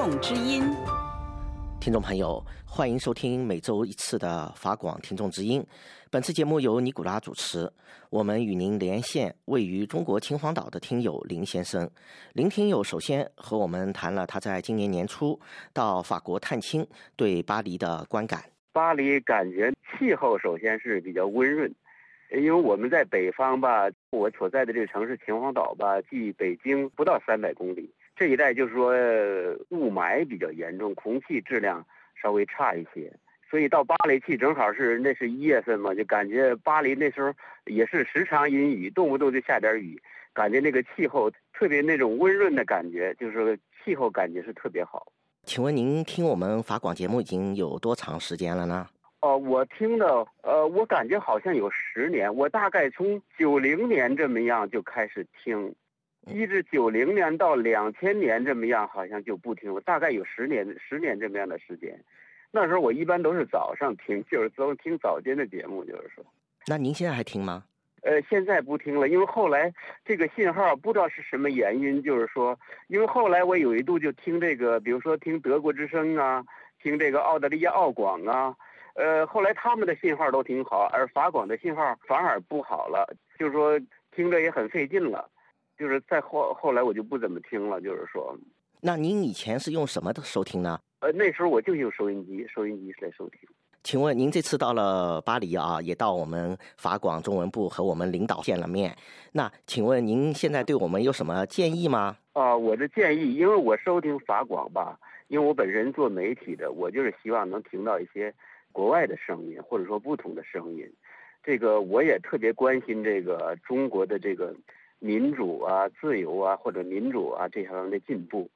众之音，听众朋友，欢迎收听每周一次的法广听众之音。本次节目由尼古拉主持。我们与您连线位于中国秦皇岛的听友林先生。林听友首先和我们谈了他在今年年初到法国探亲对巴黎的观感。巴黎感觉气候首先是比较温润，因为我们在北方吧，我所在的这个城市秦皇岛吧，距北京不到三百公里。这一带就是说雾霾比较严重，空气质量稍微差一些。所以到巴黎去正好是那是一月份嘛，就感觉巴黎那时候也是时常阴雨，动不动就下点雨，感觉那个气候特别那种温润的感觉，就是气候感觉是特别好。请问您听我们法广节目已经有多长时间了呢？哦，我听的，呃，我感觉好像有十年，我大概从九零年这么样就开始听，一直九零年到两千年这么样，好像就不听了，大概有十年十年这么样的时间。那时候我一般都是早上听，就是都听早间的节目，就是说。那您现在还听吗？呃，现在不听了，因为后来这个信号不知道是什么原因，就是说，因为后来我有一度就听这个，比如说听德国之声啊，听这个澳大利亚澳广啊，呃，后来他们的信号都挺好，而法广的信号反而不好了，就是说听着也很费劲了，就是再后后来我就不怎么听了，就是说。那您以前是用什么的收听呢？呃，那时候我就用收音机，收音机来收听。请问您这次到了巴黎啊，也到我们法广中文部和我们领导见了面。那请问您现在对我们有什么建议吗？啊，我的建议，因为我收听法广吧，因为我本身做媒体的，我就是希望能听到一些国外的声音，或者说不同的声音。这个我也特别关心这个中国的这个民主啊、自由啊，或者民主啊这方面的进步。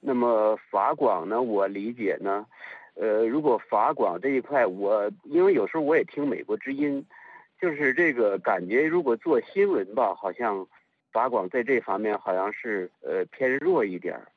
那么法广呢？我理解呢，呃，如果法广这一块，我因为有时候我也听美国之音，就是这个感觉，如果做新闻吧，好像法广在这方面好像是呃偏弱一点儿。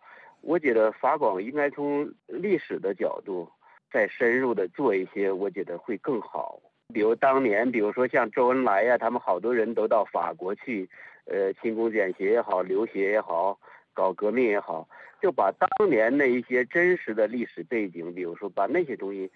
我觉得法广应该从历史的角度再深入的做一些，我觉得会更好。比如当年，比如说像周恩来呀，他们好多人都到法国去，呃，勤工俭学也好，留学也好。搞革命也好，就把当年的一些真实的历史背景，比如说把那些东西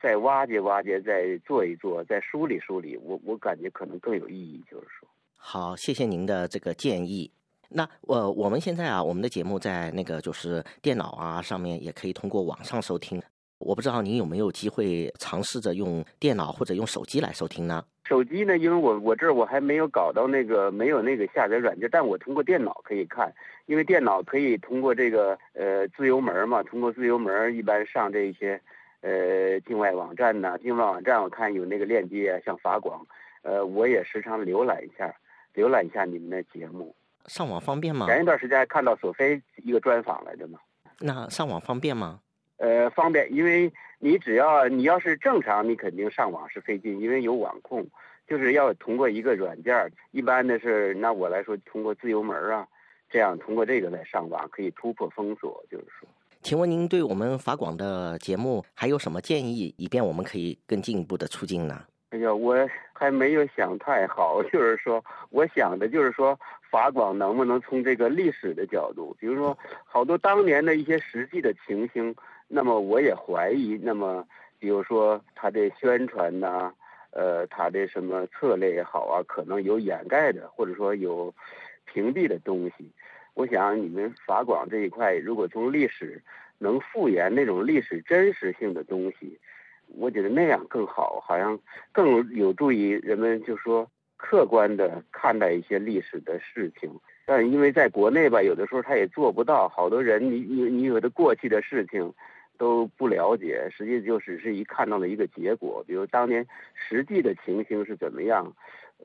再挖掘挖掘，再做一做，再梳理梳理，我我感觉可能更有意义。就是说，好，谢谢您的这个建议。那我我们现在啊，我们的节目在那个就是电脑啊上面也可以通过网上收听。我不知道您有没有机会尝试着用电脑或者用手机来收听呢？手机呢，因为我我这儿我还没有搞到那个没有那个下载软件，但我通过电脑可以看，因为电脑可以通过这个呃自由门嘛，通过自由门一般上这些呃境外网站呐，境外网站我看有那个链接，像法广，呃我也时常浏览一下，浏览一下你们的节目。上网方便吗？前一段时间还看到索菲一个专访来着嘛。那上网方便吗？呃，方便，因为你只要你要是正常，你肯定上网是费劲，因为有网控，就是要通过一个软件一般的是，那我来说，通过自由门啊，这样通过这个来上网，可以突破封锁，就是说。请问您对我们法广的节目还有什么建议，以便我们可以更进一步的促进呢？哎呀，我还没有想太好，就是说，我想的就是说，法广能不能从这个历史的角度，比如说，好多当年的一些实际的情形。那么我也怀疑，那么比如说他的宣传呐，呃，他的什么策略也好啊，可能有掩盖的，或者说有屏蔽的东西。我想你们法广这一块，如果从历史能复原那种历史真实性的东西，我觉得那样更好，好像更有助于人们就说客观的看待一些历史的事情。但因为在国内吧，有的时候他也做不到，好多人你你你有的过去的事情。都不了解，实际就只是一看到了一个结果，比如当年实际的情形是怎么样，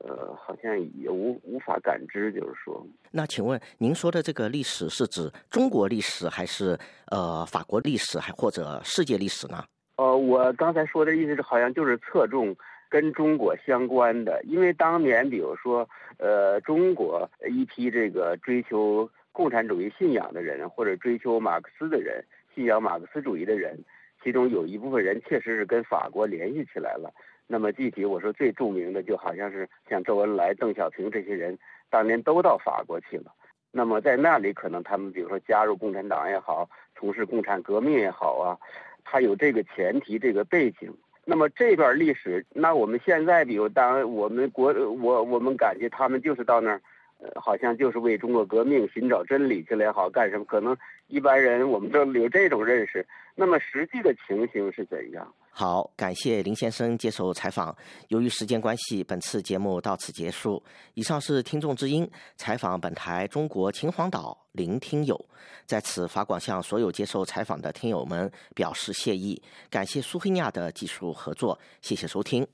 呃，好像也无无法感知，就是说。那请问您说的这个历史是指中国历史，还是呃法国历史，还或者世界历史呢？呃，我刚才说的意思是，好像就是侧重跟中国相关的，因为当年比如说呃中国一批这个追求共产主义信仰的人，或者追求马克思的人。信仰马克思主义的人，其中有一部分人确实是跟法国联系起来了。那么具体我说最著名的，就好像是像周恩来、邓小平这些人，当年都到法国去了。那么在那里，可能他们比如说加入共产党也好，从事共产革命也好啊，它有这个前提、这个背景。那么这段历史，那我们现在比如当我们国我我们感觉他们就是到那儿，呃，好像就是为中国革命寻找真理去了也好，干什么？可能一般人我们都有这种认识。那么实际的情形是怎样？好，感谢林先生接受采访。由于时间关系，本次节目到此结束。以上是听众之音采访本台中国秦皇岛林听友，在此法广向所有接受采访的听友们表示谢意，感谢苏菲亚的技术合作，谢谢收听。